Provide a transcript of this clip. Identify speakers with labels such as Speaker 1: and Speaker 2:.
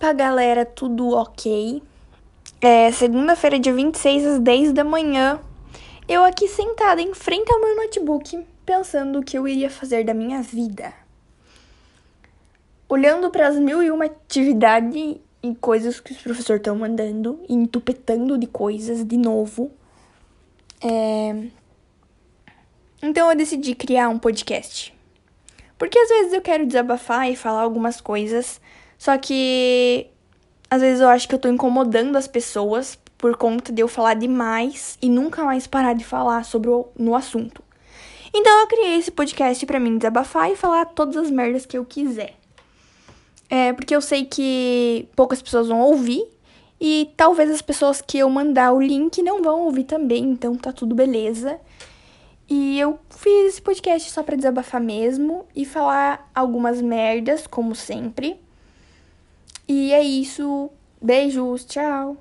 Speaker 1: Opa, galera, tudo ok? É segunda-feira, dia 26, às 10 da manhã. Eu aqui sentada em frente ao meu notebook, pensando o que eu iria fazer da minha vida. Olhando para as mil e uma atividades e coisas que os professores estão mandando, e entupetando de coisas de novo. É... Então eu decidi criar um podcast. Porque às vezes eu quero desabafar e falar algumas coisas, só que às vezes eu acho que eu tô incomodando as pessoas por conta de eu falar demais e nunca mais parar de falar sobre o no assunto. Então eu criei esse podcast para mim desabafar e falar todas as merdas que eu quiser. É porque eu sei que poucas pessoas vão ouvir e talvez as pessoas que eu mandar o link não vão ouvir também, então tá tudo beleza. E eu fiz esse podcast só pra desabafar mesmo e falar algumas merdas, como sempre. E é isso. Beijos, tchau.